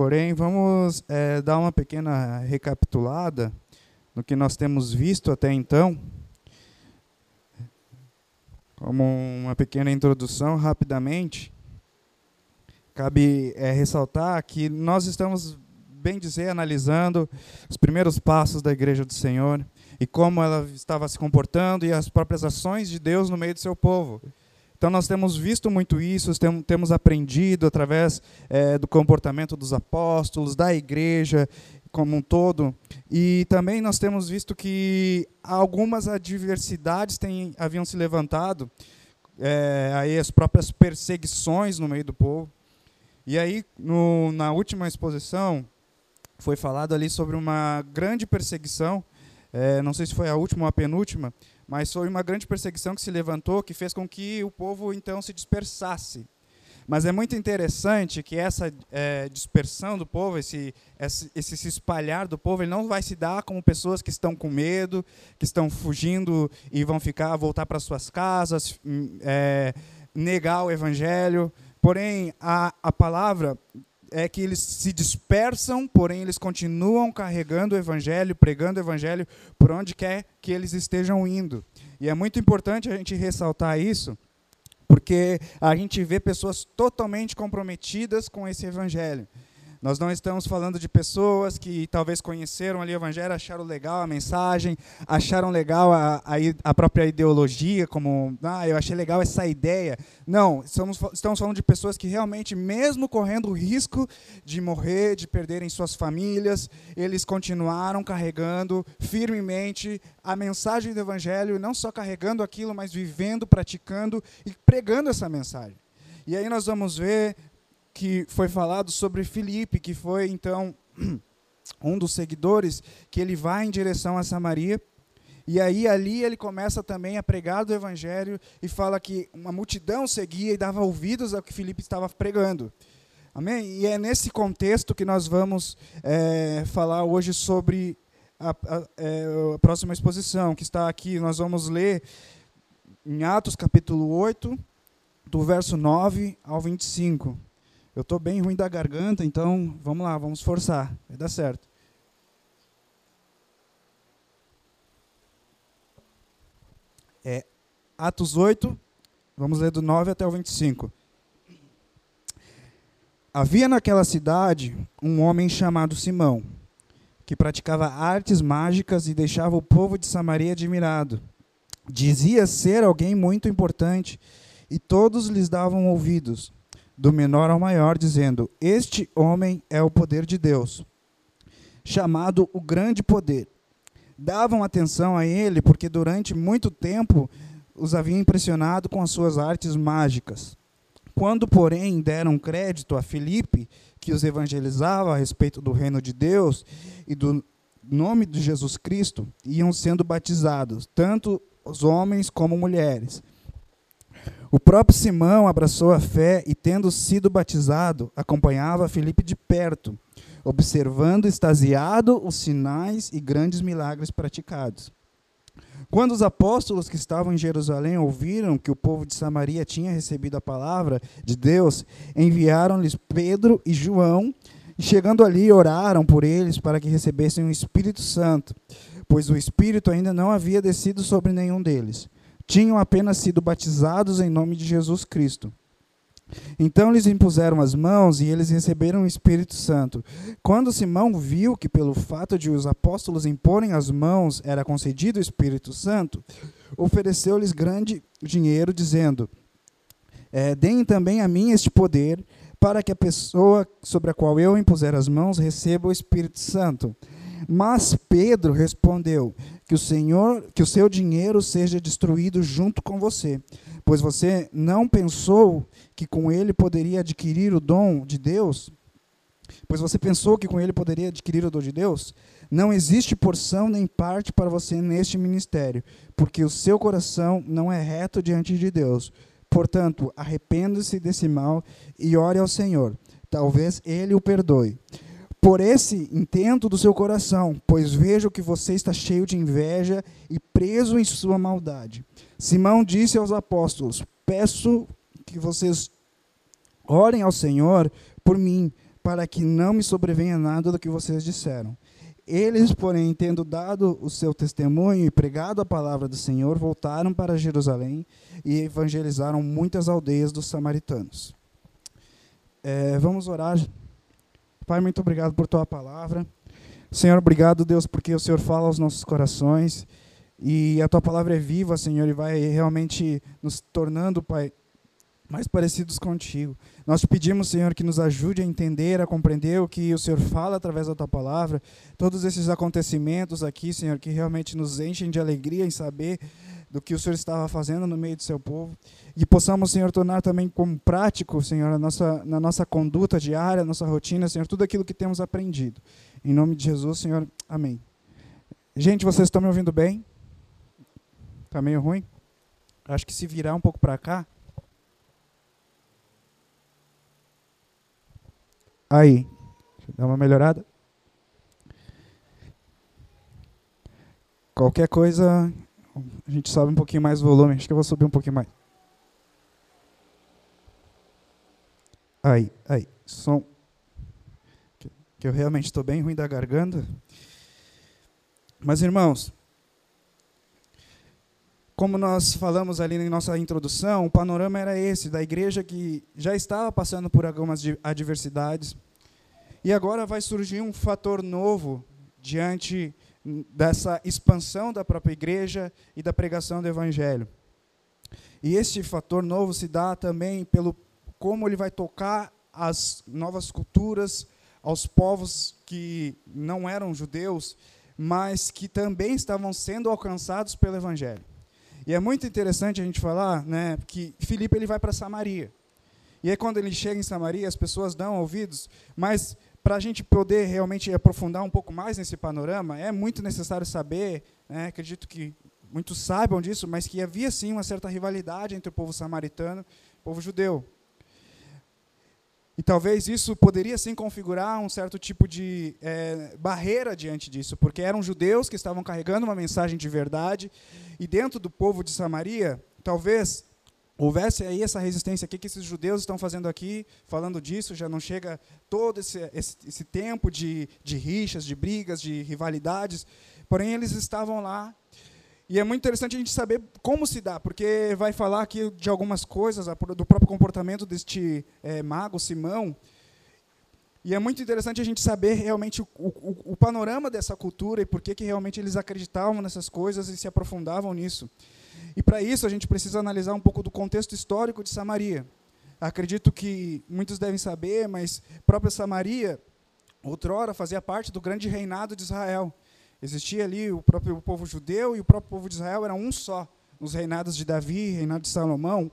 Porém, vamos é, dar uma pequena recapitulada no que nós temos visto até então. Como uma pequena introdução, rapidamente, cabe é, ressaltar que nós estamos, bem dizer, analisando os primeiros passos da Igreja do Senhor e como ela estava se comportando e as próprias ações de Deus no meio do seu povo. Então, nós temos visto muito isso, temos aprendido através é, do comportamento dos apóstolos, da igreja como um todo. E também nós temos visto que algumas adversidades têm, haviam se levantado, é, aí as próprias perseguições no meio do povo. E aí, no, na última exposição, foi falado ali sobre uma grande perseguição, é, não sei se foi a última ou a penúltima, mas foi uma grande perseguição que se levantou, que fez com que o povo então se dispersasse. Mas é muito interessante que essa é, dispersão do povo, esse, esse, se espalhar do povo, ele não vai se dar como pessoas que estão com medo, que estão fugindo e vão ficar, voltar para suas casas, hum, é, negar o evangelho. Porém, a, a palavra é que eles se dispersam, porém eles continuam carregando o evangelho, pregando o evangelho por onde quer que eles estejam indo. E é muito importante a gente ressaltar isso, porque a gente vê pessoas totalmente comprometidas com esse evangelho. Nós não estamos falando de pessoas que talvez conheceram ali o Evangelho, acharam legal a mensagem, acharam legal a, a, a própria ideologia, como, ah, eu achei legal essa ideia. Não, estamos, estamos falando de pessoas que realmente, mesmo correndo o risco de morrer, de perderem suas famílias, eles continuaram carregando firmemente a mensagem do Evangelho, não só carregando aquilo, mas vivendo, praticando e pregando essa mensagem. E aí nós vamos ver que foi falado sobre Filipe, que foi então um dos seguidores, que ele vai em direção a Samaria. E aí ali ele começa também a pregar do evangelho e fala que uma multidão seguia e dava ouvidos ao que Filipe estava pregando. Amém? E é nesse contexto que nós vamos é, falar hoje sobre a, a, é, a, próxima exposição, que está aqui. Nós vamos ler em Atos capítulo 8, do verso 9 ao 25. Eu estou bem ruim da garganta, então vamos lá, vamos forçar. Vai dar certo. É, Atos 8, vamos ler do 9 até o 25. Havia naquela cidade um homem chamado Simão, que praticava artes mágicas e deixava o povo de Samaria admirado. Dizia ser alguém muito importante, e todos lhes davam ouvidos do menor ao maior, dizendo: Este homem é o poder de Deus, chamado o grande poder. Davam atenção a ele porque durante muito tempo os havia impressionado com as suas artes mágicas. Quando, porém, deram crédito a Filipe, que os evangelizava a respeito do reino de Deus e do nome de Jesus Cristo, iam sendo batizados, tanto os homens como mulheres. O próprio Simão abraçou a fé e, tendo sido batizado, acompanhava Filipe de perto, observando extasiado os sinais e grandes milagres praticados. Quando os apóstolos que estavam em Jerusalém ouviram que o povo de Samaria tinha recebido a palavra de Deus, enviaram-lhes Pedro e João, e chegando ali oraram por eles para que recebessem o Espírito Santo, pois o Espírito ainda não havia descido sobre nenhum deles tinham apenas sido batizados em nome de Jesus Cristo. Então lhes impuseram as mãos e eles receberam o Espírito Santo. Quando Simão viu que, pelo fato de os apóstolos imporem as mãos, era concedido o Espírito Santo, ofereceu-lhes grande dinheiro, dizendo: é, Deem também a mim este poder, para que a pessoa sobre a qual eu impuser as mãos receba o Espírito Santo. Mas Pedro respondeu: Que o Senhor, que o seu dinheiro seja destruído junto com você, pois você não pensou que com ele poderia adquirir o dom de Deus? Pois você pensou que com ele poderia adquirir o dom de Deus? Não existe porção nem parte para você neste ministério, porque o seu coração não é reto diante de Deus. Portanto, arrependa-se desse mal e ore ao Senhor. Talvez ele o perdoe por esse intento do seu coração, pois vejo que você está cheio de inveja e preso em sua maldade. Simão disse aos apóstolos: Peço que vocês orem ao Senhor por mim, para que não me sobrevenha nada do que vocês disseram. Eles, porém, tendo dado o seu testemunho e pregado a palavra do Senhor, voltaram para Jerusalém e evangelizaram muitas aldeias dos samaritanos. É, vamos orar. Pai, muito obrigado por tua palavra. Senhor, obrigado, Deus, porque o Senhor fala aos nossos corações e a tua palavra é viva, Senhor, e vai realmente nos tornando, Pai, mais parecidos contigo. Nós te pedimos, Senhor, que nos ajude a entender, a compreender o que o Senhor fala através da tua palavra, todos esses acontecimentos aqui, Senhor, que realmente nos enchem de alegria em saber do que o Senhor estava fazendo no meio do seu povo, e possamos, Senhor, tornar também como prático, Senhor, nossa, na nossa conduta diária, nossa rotina, Senhor, tudo aquilo que temos aprendido. Em nome de Jesus, Senhor, amém. Gente, vocês estão me ouvindo bem? Está meio ruim? Acho que se virar um pouco para cá, Aí. Deixa eu dar uma melhorada. Qualquer coisa, a gente sobe um pouquinho mais o volume. Acho que eu vou subir um pouquinho mais. Aí, aí. Som. Que eu realmente estou bem ruim da garganta. Mas, irmãos, como nós falamos ali na nossa introdução, o panorama era esse, da igreja que já estava passando por algumas adversidades, e agora vai surgir um fator novo diante dessa expansão da própria igreja e da pregação do evangelho. E este fator novo se dá também pelo como ele vai tocar as novas culturas, aos povos que não eram judeus, mas que também estavam sendo alcançados pelo evangelho. E é muito interessante a gente falar né, que Filipe ele vai para Samaria. E aí, quando ele chega em Samaria, as pessoas dão ouvidos, mas para a gente poder realmente aprofundar um pouco mais nesse panorama, é muito necessário saber, né, acredito que muitos saibam disso, mas que havia sim uma certa rivalidade entre o povo samaritano e o povo judeu. E talvez isso poderia sim configurar um certo tipo de é, barreira diante disso, porque eram judeus que estavam carregando uma mensagem de verdade, e dentro do povo de Samaria, talvez houvesse aí essa resistência, o que, esses judeus estão fazendo aqui, falando disso, já não chega todo esse, esse, esse tempo de, de rixas, de brigas, de rivalidades, porém eles estavam lá e é muito interessante a gente saber como se dá, porque vai falar aqui de algumas coisas, do próprio comportamento deste é, mago, Simão. E é muito interessante a gente saber realmente o, o, o panorama dessa cultura e por que, que realmente eles acreditavam nessas coisas e se aprofundavam nisso. E para isso a gente precisa analisar um pouco do contexto histórico de Samaria. Acredito que muitos devem saber, mas própria Samaria, outrora, fazia parte do grande reinado de Israel. Existia ali o próprio povo judeu e o próprio povo de Israel era um só, nos reinados de Davi, reinado de Salomão.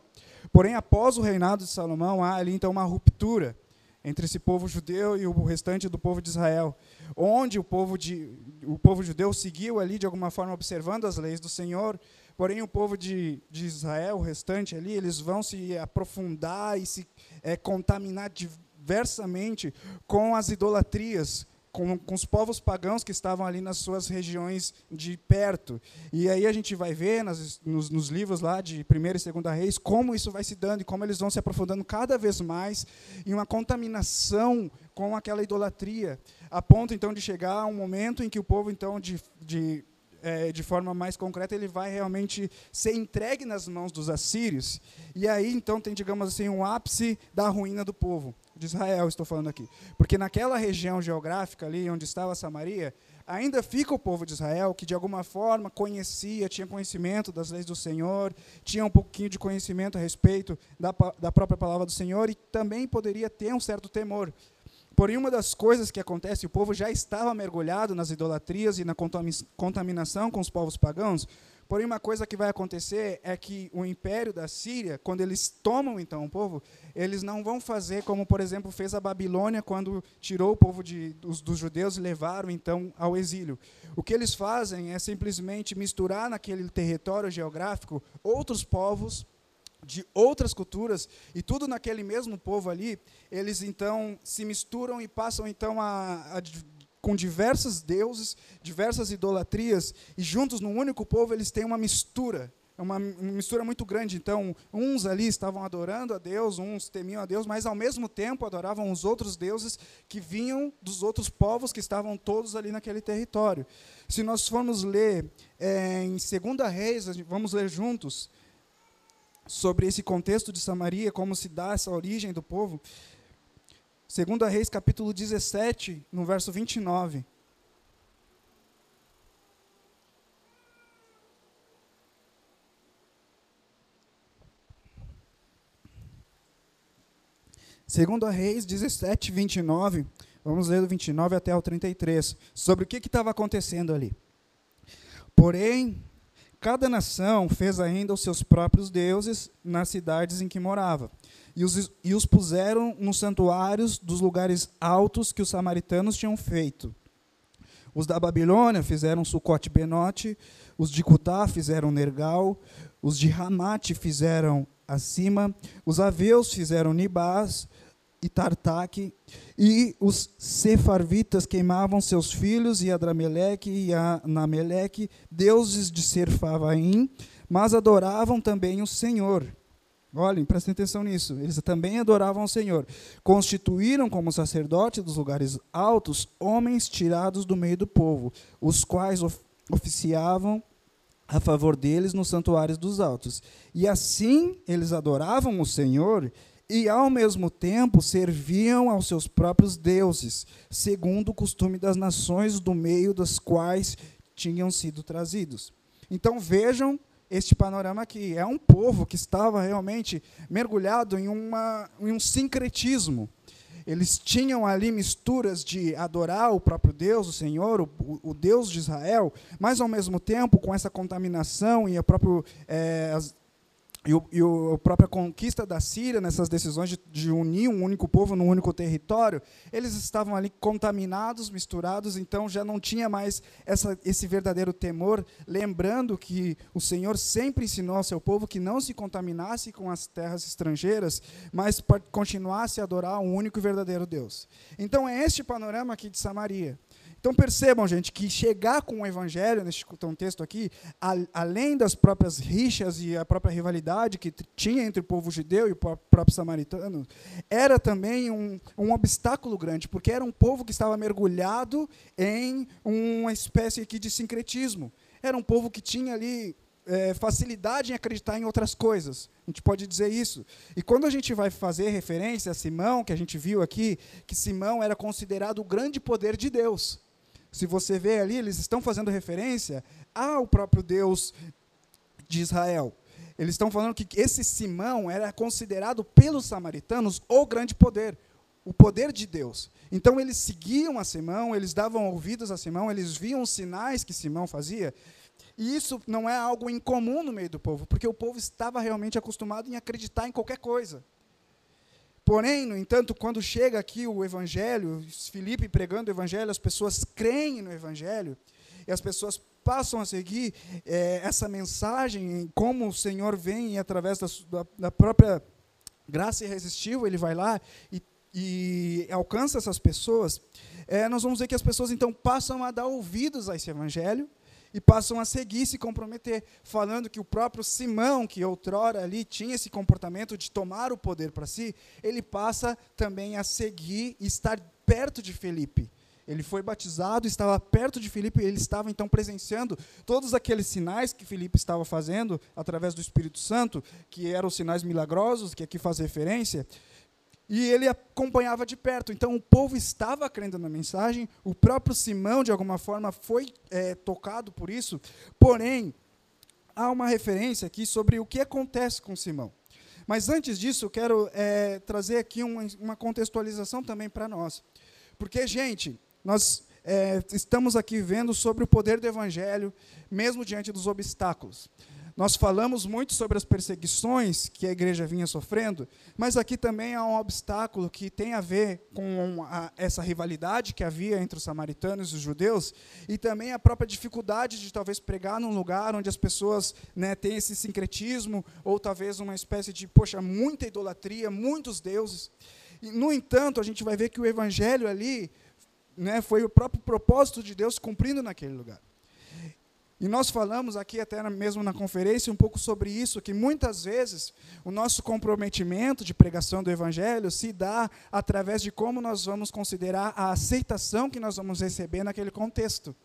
Porém, após o reinado de Salomão, há ali então uma ruptura entre esse povo judeu e o restante do povo de Israel, onde o povo, de, o povo judeu seguiu ali de alguma forma observando as leis do Senhor, porém o povo de, de Israel, o restante ali, eles vão se aprofundar e se é, contaminar diversamente com as idolatrias, com, com os povos pagãos que estavam ali nas suas regiões de perto. E aí a gente vai ver nas, nos, nos, livros lá de 1 e 2 Reis como isso vai se dando e como eles vão se aprofundando cada vez mais em uma contaminação com aquela idolatria, a ponto então de chegar a um momento em que o povo então de, de é, de forma mais concreta, ele vai realmente ser entregue nas mãos dos assírios. E aí, então, tem, digamos assim, um ápice da ruína do povo de Israel, estou falando aqui. Porque naquela região geográfica ali, onde estava Samaria, ainda fica o povo de Israel que de alguma forma conhecia, tinha conhecimento das leis do Senhor, tinha um pouquinho de conhecimento a respeito da, da própria palavra do Senhor e também poderia ter um certo temor. Porém, uma das coisas que acontece, o povo já estava mergulhado nas idolatrias e na contaminação com os povos pagãos. Porém, uma coisa que vai acontecer é que o império da Síria, quando eles tomam então o povo, eles não vão fazer como, por exemplo, fez a Babilônia quando tirou o povo de, dos, dos judeus e levaram então ao exílio. O que eles fazem é simplesmente misturar naquele território geográfico outros povos de outras culturas e tudo naquele mesmo povo ali, eles então se misturam e passam então a, a com diversos deuses, diversas idolatrias e juntos num único povo eles têm uma mistura é uma mistura muito grande. Então, uns ali estavam adorando a Deus, uns temiam a Deus, mas ao mesmo tempo adoravam os outros deuses que vinham dos outros povos que estavam todos ali naquele território. Se nós formos ler é, em 2 Reis, vamos ler juntos sobre esse contexto de Samaria, como se dá essa origem do povo. 2 Reis, capítulo 17, no verso 29. Segundo a Reis 17, 29, vamos ler do 29 até o 33, sobre o que estava acontecendo ali. Porém, cada nação fez ainda os seus próprios deuses nas cidades em que morava, e os, e os puseram nos santuários dos lugares altos que os samaritanos tinham feito. Os da Babilônia fizeram Sucote Benote, os de Cutá fizeram Nergal, os de Ramate fizeram acima, os aveus fizeram Nibás, e Tartaque, e os sefarvitas queimavam seus filhos, e Adrameleque e Anameleque, deuses de Serfavaim, mas adoravam também o Senhor. Olhem, prestem atenção nisso. Eles também adoravam o Senhor. Constituíram como sacerdote dos lugares altos homens tirados do meio do povo, os quais of oficiavam a favor deles nos santuários dos altos. E assim eles adoravam o Senhor e ao mesmo tempo serviam aos seus próprios deuses, segundo o costume das nações do meio das quais tinham sido trazidos. Então vejam este panorama aqui. É um povo que estava realmente mergulhado em, uma, em um sincretismo. Eles tinham ali misturas de adorar o próprio Deus, o Senhor, o, o Deus de Israel, mas ao mesmo tempo com essa contaminação e a própria, é, as, e, o, e a própria conquista da Síria, nessas decisões de, de, unir um único povo num único território, eles estavam ali contaminados, misturados, então já não tinha mais essa, esse verdadeiro temor, lembrando que o Senhor sempre ensinou ao seu povo que não se contaminasse com as terras estrangeiras, mas continuasse a adorar um único e verdadeiro Deus. Então é este panorama aqui de Samaria. Então percebam, gente, que chegar com o evangelho, neste contexto aqui, a, além das próprias rixas e a própria rivalidade que tinha entre o povo judeu e o próprio samaritano, era também um, um obstáculo grande, porque era um povo que estava mergulhado em uma espécie aqui de sincretismo. Era um povo que tinha ali é, facilidade em acreditar em outras coisas. A gente pode dizer isso. E quando a gente vai fazer referência a Simão, que a gente viu aqui, que Simão era considerado o grande poder de Deus. Se você vê ali, eles estão fazendo referência ao próprio Deus de Israel. Eles estão falando que esse Simão era considerado pelos samaritanos o grande poder, o poder de Deus. Então eles seguiam a Simão, eles davam ouvidos a Simão, eles viam os sinais que Simão fazia. E isso não é algo incomum no meio do povo, porque o povo estava realmente acostumado em acreditar em qualquer coisa. Porém, no entanto, quando chega aqui o Evangelho, Filipe pregando o Evangelho, as pessoas creem no Evangelho, e as pessoas passam a seguir é, essa mensagem, como o Senhor vem e através da, da, da própria graça irresistível, ele vai lá e, e alcança essas pessoas, é, nós vamos ver que as pessoas então passam a dar ouvidos a esse Evangelho, e passam a seguir, se comprometer, falando que o próprio Simão, que outrora ali tinha esse comportamento de tomar o poder para si, ele passa também a seguir e estar perto de Felipe. Ele foi batizado, estava perto de Filipe, ele estava então presenciando todos aqueles sinais que Filipe estava fazendo através do Espírito Santo, que eram os sinais milagrosos, que aqui faz referência, e ele acompanhava de perto. Então o povo estava crendo na mensagem, o próprio Simão, de alguma forma, foi é, tocado por isso, porém, há uma referência aqui sobre o que acontece com Simão. Mas antes disso, eu quero é, trazer aqui uma, uma contextualização também para nós. Porque, gente, nós é, estamos aqui vendo sobre o poder do Evangelho, mesmo diante dos obstáculos. Nós falamos muito sobre as perseguições que a igreja vinha sofrendo, mas aqui também há um obstáculo que tem a ver com a, essa rivalidade que havia entre os samaritanos e os judeus, e também a própria dificuldade de talvez pregar num lugar onde as pessoas né, têm esse sincretismo, ou talvez uma espécie de, poxa, muita idolatria, muitos deuses. E, no entanto, a gente vai ver que o evangelho ali né, foi o próprio propósito de Deus cumprindo naquele lugar. E nós falamos aqui, até mesmo na conferência, um pouco sobre isso, que muitas vezes o nosso comprometimento de pregação do Evangelho se dá através de como nós vamos considerar a aceitação que nós vamos receber naquele contexto.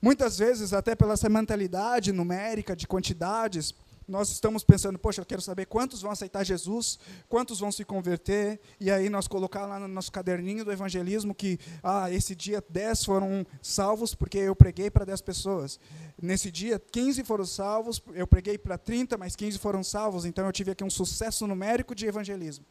Muitas vezes, até pela essa mentalidade numérica de quantidades, nós estamos pensando, poxa, eu quero saber quantos vão aceitar Jesus, quantos vão se converter, e aí nós colocar lá no nosso caderninho do evangelismo que, ah, esse dia 10 foram salvos porque eu preguei para 10 pessoas. Nesse dia, 15 foram salvos, eu preguei para 30, mas 15 foram salvos, então eu tive aqui um sucesso numérico de evangelismo.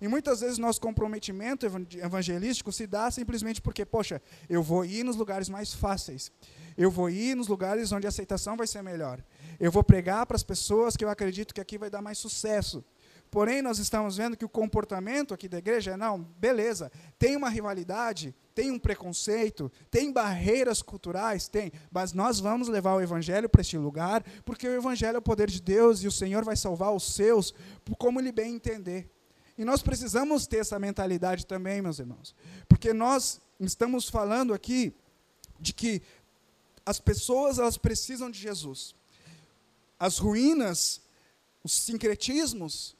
E muitas vezes nosso comprometimento evangelístico se dá simplesmente porque, poxa, eu vou ir nos lugares mais fáceis. Eu vou ir nos lugares onde a aceitação vai ser melhor. Eu vou pregar para as pessoas que eu acredito que aqui vai dar mais sucesso. Porém, nós estamos vendo que o comportamento aqui da igreja é, não, beleza, tem uma rivalidade, tem um preconceito, tem barreiras culturais, tem, mas nós vamos levar o evangelho para este lugar, porque o evangelho é o poder de Deus e o Senhor vai salvar os seus, como ele bem entender. E nós precisamos ter essa mentalidade também, meus irmãos, porque nós estamos falando aqui de que as pessoas elas precisam de Jesus. As ruínas, os sincretismos,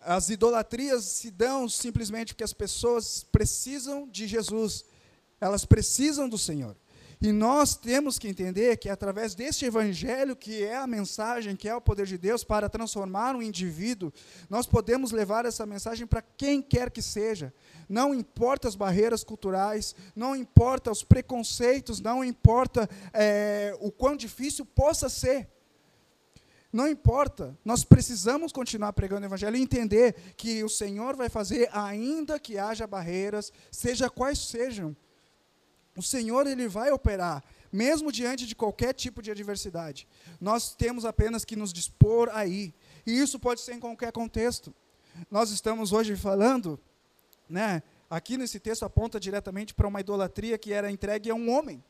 as idolatrias se dão simplesmente porque as pessoas precisam de Jesus. Elas precisam do Senhor. E nós temos que entender que através deste evangelho, que é a mensagem, que é o poder de Deus para transformar um indivíduo, nós podemos levar essa mensagem para quem quer que seja. Não importa as barreiras culturais, não importa os preconceitos, não importa é, o quão difícil possa ser. Não importa, nós precisamos continuar pregando o Evangelho e entender que o Senhor vai fazer, ainda que haja barreiras, seja quais sejam. O Senhor ele vai operar, mesmo diante de qualquer tipo de adversidade. Nós temos apenas que nos dispor aí. E isso pode ser em qualquer contexto. Nós estamos hoje falando, né, aqui nesse texto aponta diretamente para uma idolatria que era entregue a um homem.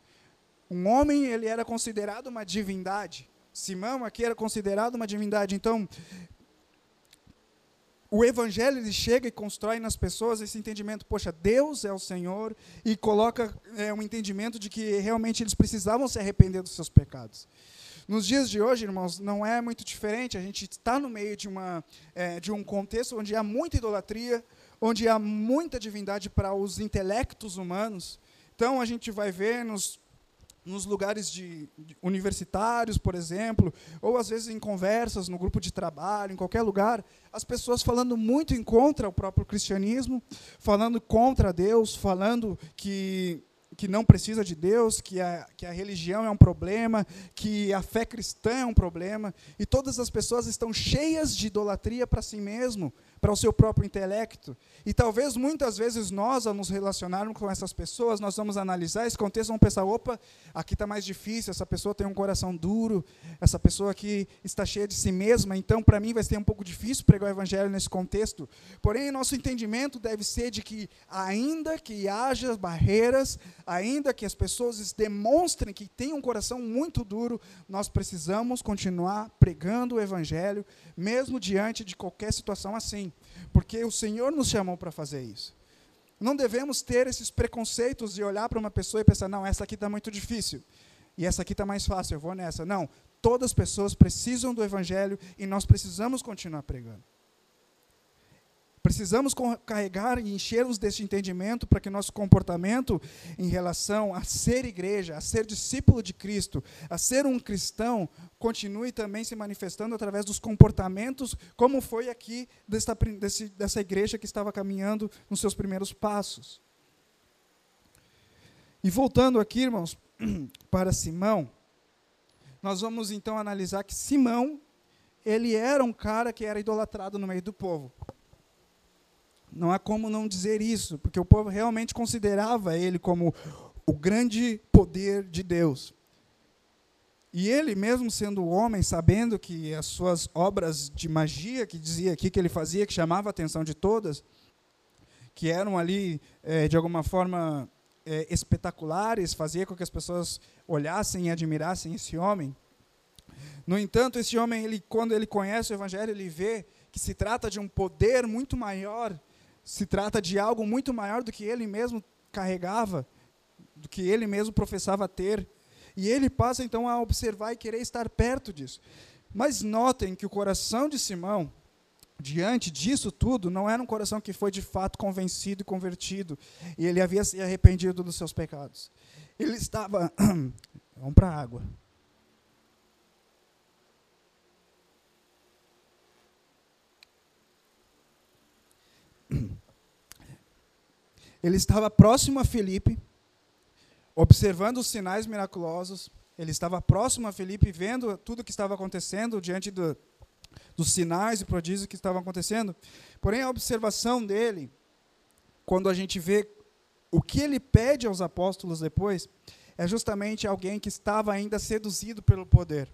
Um homem, ele era considerado uma divindade. Simão aqui era considerado uma divindade. Então, o evangelho ele chega e constrói nas pessoas esse entendimento, poxa, Deus é o Senhor e coloca é, um entendimento de que realmente eles precisavam se arrepender dos seus pecados. Nos dias de hoje, irmãos, não é muito diferente. A gente está no meio de, uma, é, de um contexto onde há muita idolatria, onde há muita divindade para os intelectos humanos. Então, a gente vai ver nos nos lugares de, de, universitários, por exemplo, ou às vezes em conversas no grupo de trabalho, em qualquer lugar, as pessoas falando muito em contra o próprio cristianismo, falando contra Deus, falando que que não precisa de Deus, que a, que a religião é um problema, que a fé cristã é um problema, e todas as pessoas estão cheias de idolatria para si mesmo, para o seu próprio intelecto. E talvez muitas vezes nós, ao nos relacionarmos com essas pessoas, nós vamos analisar esse contexto, vamos pensar: opa, aqui está mais difícil, essa pessoa tem um coração duro, essa pessoa aqui está cheia de si mesma, então para mim vai ser um pouco difícil pregar o evangelho nesse contexto. Porém, nosso entendimento deve ser de que, ainda que haja barreiras, ainda que as pessoas demonstrem que têm um coração muito duro, nós precisamos continuar pregando o evangelho, mesmo diante de qualquer situação assim porque o Senhor nos chamou para fazer isso. Não devemos ter esses preconceitos de olhar para uma pessoa e pensar, não, essa aqui está muito difícil, e essa aqui está mais fácil, eu vou nessa. Não, todas as pessoas precisam do Evangelho e nós precisamos continuar pregando. Precisamos carregar e enchermos desse entendimento para que nosso comportamento em relação a ser igreja, a ser discípulo de Cristo, a ser um cristão, continue também se manifestando através dos comportamentos, como foi aqui dessa, desse, dessa igreja que estava caminhando nos seus primeiros passos. E voltando aqui, irmãos, para Simão, nós vamos então analisar que Simão, ele era um cara que era idolatrado no meio do povo. Não há como não dizer isso, porque o povo realmente considerava ele como o grande poder de Deus. E ele, mesmo sendo homem, sabendo que as suas obras de magia, que dizia aqui que ele fazia, que chamava a atenção de todas, que eram ali, é, de alguma forma, é, espetaculares, fazia com que as pessoas olhassem e admirassem esse homem. No entanto, esse homem, ele, quando ele conhece o Evangelho, ele vê que se trata de um poder muito maior se trata de algo muito maior do que ele mesmo carregava, do que ele mesmo professava ter. E ele passa então a observar e querer estar perto disso. Mas notem que o coração de Simão, diante disso tudo, não era um coração que foi de fato convencido e convertido, e ele havia se arrependido dos seus pecados. Ele estava. Vamos para a água. Ele estava próximo a Felipe, observando os sinais miraculosos. Ele estava próximo a Felipe, vendo tudo o que estava acontecendo diante do, dos sinais e prodígios que estavam acontecendo. Porém, a observação dele, quando a gente vê o que ele pede aos apóstolos depois, é justamente alguém que estava ainda seduzido pelo poder.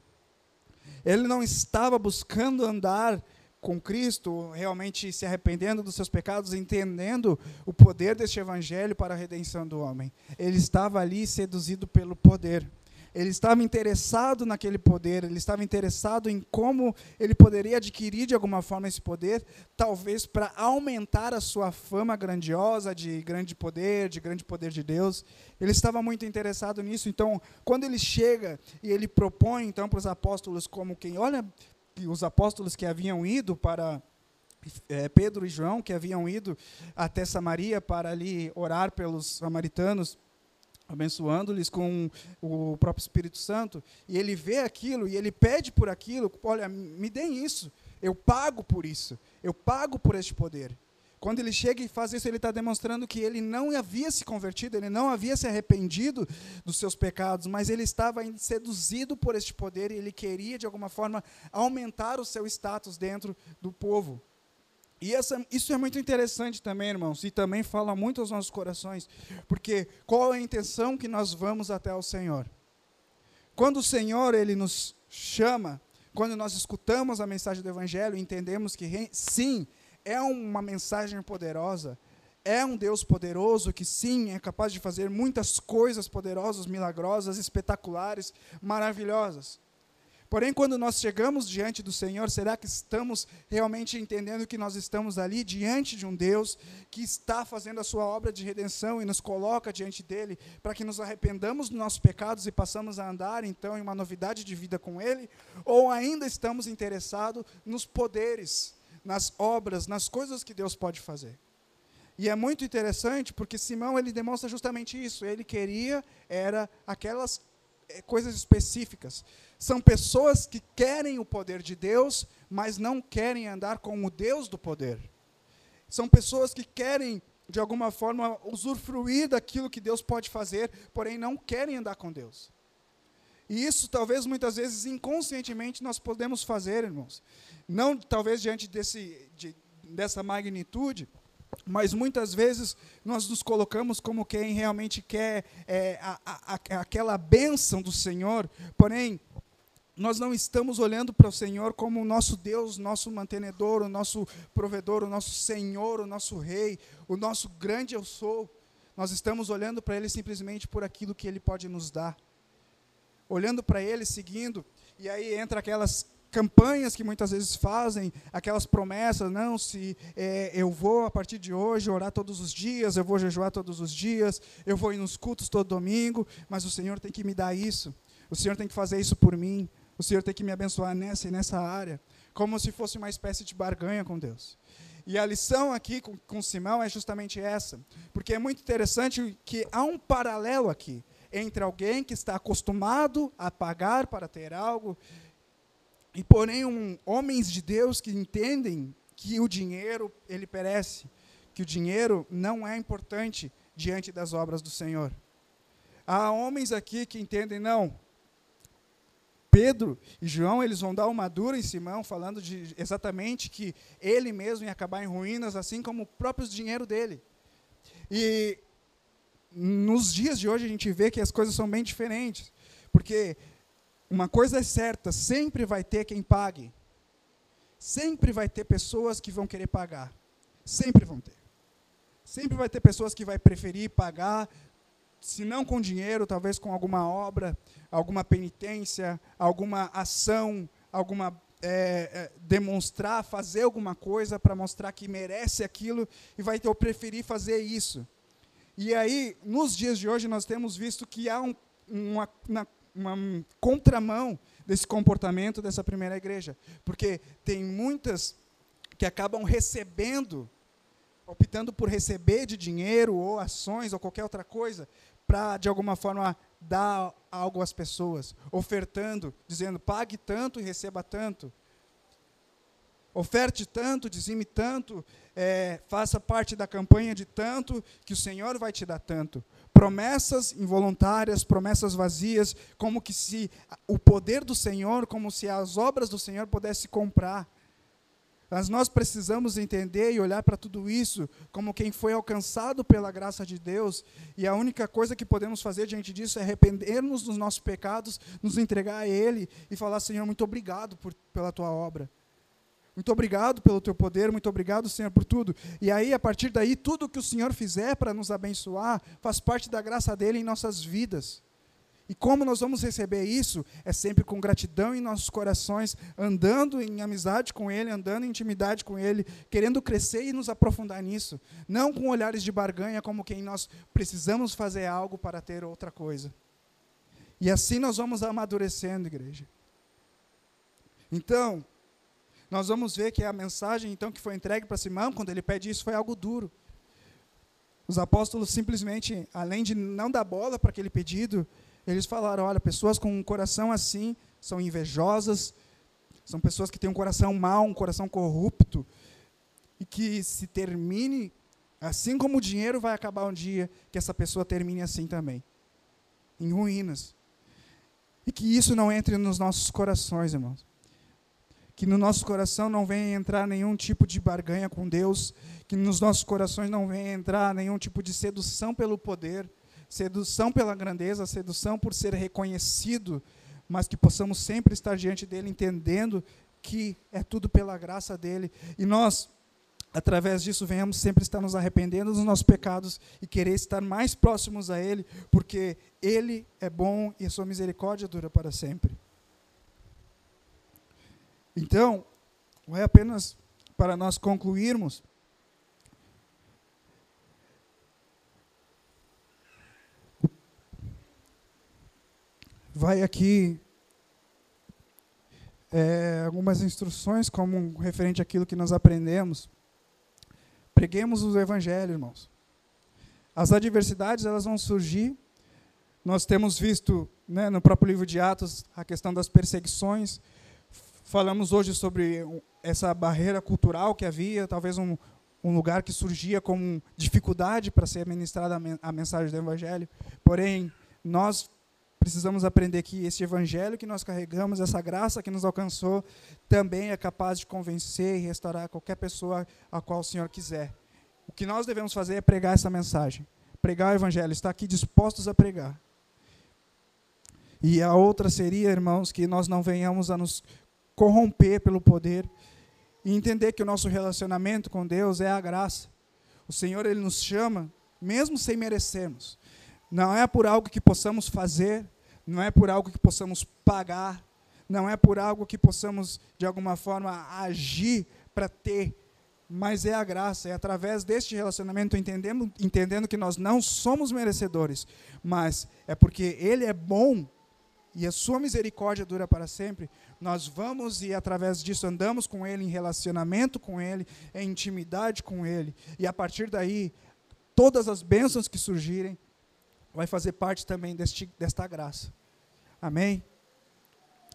Ele não estava buscando andar com Cristo, realmente se arrependendo dos seus pecados, entendendo o poder deste evangelho para a redenção do homem. Ele estava ali seduzido pelo poder. Ele estava interessado naquele poder, ele estava interessado em como ele poderia adquirir de alguma forma esse poder, talvez para aumentar a sua fama grandiosa de grande poder, de grande poder de Deus. Ele estava muito interessado nisso. Então, quando ele chega e ele propõe então para os apóstolos como quem olha os apóstolos que haviam ido para é, Pedro e João, que haviam ido até Samaria para ali orar pelos samaritanos, abençoando-lhes com o próprio Espírito Santo, e ele vê aquilo e ele pede por aquilo, olha, me deem isso, eu pago por isso, eu pago por este poder. Quando ele chega e faz isso, ele está demonstrando que ele não havia se convertido, ele não havia se arrependido dos seus pecados, mas ele estava seduzido por este poder e ele queria, de alguma forma, aumentar o seu status dentro do povo. E essa, isso é muito interessante também, irmãos, e também fala muito aos nossos corações, porque qual é a intenção que nós vamos até o Senhor? Quando o Senhor ele nos chama, quando nós escutamos a mensagem do Evangelho, entendemos que sim, é uma mensagem poderosa, é um Deus poderoso que sim é capaz de fazer muitas coisas poderosas, milagrosas, espetaculares, maravilhosas. Porém, quando nós chegamos diante do Senhor, será que estamos realmente entendendo que nós estamos ali diante de um Deus que está fazendo a sua obra de redenção e nos coloca diante dele para que nos arrependamos dos nossos pecados e passamos a andar então em uma novidade de vida com ele? Ou ainda estamos interessados nos poderes nas obras, nas coisas que Deus pode fazer. E é muito interessante porque Simão ele demonstra justamente isso. Ele queria era aquelas eh, coisas específicas. São pessoas que querem o poder de Deus, mas não querem andar com o Deus do poder. São pessoas que querem de alguma forma usufruir daquilo que Deus pode fazer, porém não querem andar com Deus. E isso talvez muitas vezes inconscientemente nós podemos fazer, irmãos. Não talvez diante desse, de, dessa magnitude, mas muitas vezes nós nos colocamos como quem realmente quer é, a, a, aquela bênção do Senhor, porém, nós não estamos olhando para o Senhor como o nosso Deus, nosso mantenedor, o nosso provedor, o nosso Senhor, o nosso Rei, o nosso grande eu sou. Nós estamos olhando para Ele simplesmente por aquilo que Ele pode nos dar. Olhando para Ele, seguindo, e aí entra aquelas campanhas que muitas vezes fazem, aquelas promessas, não, se é, eu vou a partir de hoje orar todos os dias, eu vou jejuar todos os dias, eu vou ir nos cultos todo domingo, mas o Senhor tem que me dar isso, o Senhor tem que fazer isso por mim, o Senhor tem que me abençoar nessa e nessa área, como se fosse uma espécie de barganha com Deus. E a lição aqui com, com Simão é justamente essa, porque é muito interessante que há um paralelo aqui entre alguém que está acostumado a pagar para ter algo e porém um, homens de Deus que entendem que o dinheiro ele perece, que o dinheiro não é importante diante das obras do Senhor. Há homens aqui que entendem não. Pedro e João, eles vão dar uma dura em Simão, falando de exatamente que ele mesmo ia acabar em ruínas, assim como o próprio dinheiro dele. E nos dias de hoje a gente vê que as coisas são bem diferentes, porque uma coisa é certa, sempre vai ter quem pague. Sempre vai ter pessoas que vão querer pagar. Sempre vão ter. Sempre vai ter pessoas que vai preferir pagar, se não com dinheiro, talvez com alguma obra, alguma penitência, alguma ação, alguma é, é, demonstrar, fazer alguma coisa para mostrar que merece aquilo e vai ter, preferir fazer isso. E aí, nos dias de hoje, nós temos visto que há um, uma, na, uma contramão desse comportamento dessa primeira igreja. Porque tem muitas que acabam recebendo, optando por receber de dinheiro ou ações ou qualquer outra coisa, para, de alguma forma, dar algo às pessoas, ofertando, dizendo pague tanto e receba tanto. Oferte tanto, dizime tanto, é, faça parte da campanha de tanto, que o Senhor vai te dar tanto. Promessas involuntárias, promessas vazias, como que se o poder do Senhor, como se as obras do Senhor pudesse comprar. Mas nós precisamos entender e olhar para tudo isso como quem foi alcançado pela graça de Deus, e a única coisa que podemos fazer diante disso é arrepender-nos dos nossos pecados, nos entregar a Ele e falar: Senhor, muito obrigado por, pela tua obra. Muito obrigado pelo teu poder, muito obrigado, Senhor, por tudo. E aí, a partir daí, tudo que o Senhor fizer para nos abençoar faz parte da graça dele em nossas vidas. E como nós vamos receber isso? É sempre com gratidão em nossos corações, andando em amizade com Ele, andando em intimidade com Ele, querendo crescer e nos aprofundar nisso. Não com olhares de barganha, como quem nós precisamos fazer algo para ter outra coisa. E assim nós vamos amadurecendo, igreja. Então, nós vamos ver que a mensagem então que foi entregue para Simão, quando ele pede isso, foi algo duro. Os apóstolos simplesmente, além de não dar bola para aquele pedido, eles falaram: olha, pessoas com um coração assim são invejosas, são pessoas que têm um coração mau, um coração corrupto, e que se termine, assim como o dinheiro vai acabar um dia, que essa pessoa termine assim também em ruínas. E que isso não entre nos nossos corações, irmãos. Que no nosso coração não venha entrar nenhum tipo de barganha com Deus, que nos nossos corações não venha entrar nenhum tipo de sedução pelo poder, sedução pela grandeza, sedução por ser reconhecido, mas que possamos sempre estar diante dele entendendo que é tudo pela graça dele e nós através disso venhamos sempre estar nos arrependendo dos nossos pecados e querer estar mais próximos a ele, porque ele é bom e a sua misericórdia dura para sempre. Então, é apenas para nós concluirmos vai aqui é, algumas instruções como referente àquilo que nós aprendemos. Preguemos o evangelho, irmãos. As adversidades elas vão surgir. Nós temos visto né, no próprio livro de Atos a questão das perseguições. Falamos hoje sobre essa barreira cultural que havia, talvez um, um lugar que surgia como dificuldade para ser ministrada a mensagem do Evangelho. Porém, nós precisamos aprender que esse evangelho que nós carregamos, essa graça que nos alcançou, também é capaz de convencer e restaurar qualquer pessoa a qual o Senhor quiser. O que nós devemos fazer é pregar essa mensagem, pregar o evangelho, estar aqui dispostos a pregar. E a outra seria, irmãos, que nós não venhamos a nos corromper pelo poder e entender que o nosso relacionamento com Deus é a graça. O Senhor ele nos chama mesmo sem merecermos. Não é por algo que possamos fazer, não é por algo que possamos pagar, não é por algo que possamos, de alguma forma, agir para ter, mas é a graça, é através deste relacionamento, entendendo, entendendo que nós não somos merecedores, mas é porque Ele é bom e a Sua misericórdia dura para sempre, nós vamos e através disso andamos com Ele, em relacionamento com Ele, em intimidade com Ele, e a partir daí, todas as bênçãos que surgirem, vai fazer parte também deste, desta graça. Amém?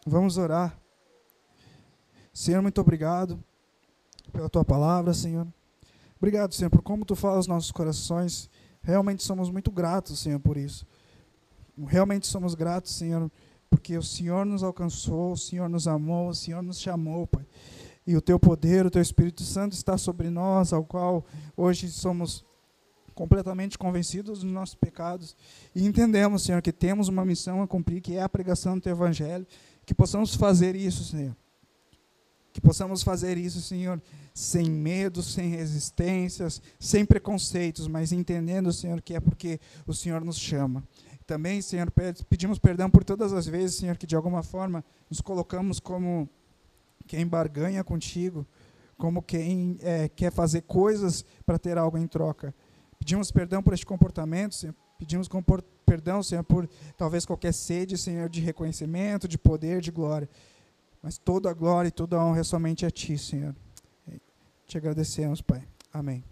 Vamos orar. Senhor, muito obrigado pela tua palavra, Senhor. Obrigado, Senhor, por como tu fala aos nossos corações. Realmente somos muito gratos, Senhor, por isso. Realmente somos gratos, Senhor, porque o Senhor nos alcançou, o Senhor nos amou, o Senhor nos chamou, Pai. E o teu poder, o teu Espírito Santo está sobre nós, ao qual hoje somos completamente convencidos dos nossos pecados e entendemos, Senhor, que temos uma missão a cumprir, que é a pregação do Teu Evangelho, que possamos fazer isso, Senhor. Que possamos fazer isso, Senhor, sem medo, sem resistências, sem preconceitos, mas entendendo, Senhor, que é porque o Senhor nos chama. Também, Senhor, pedimos perdão por todas as vezes, Senhor, que de alguma forma nos colocamos como quem barganha contigo, como quem é, quer fazer coisas para ter algo em troca. Pedimos perdão por este comportamento, Senhor. Pedimos perdão, Senhor, por talvez qualquer sede, Senhor, de reconhecimento, de poder, de glória. Mas toda a glória e toda a honra é somente a Ti, Senhor. Te agradecemos, Pai. Amém.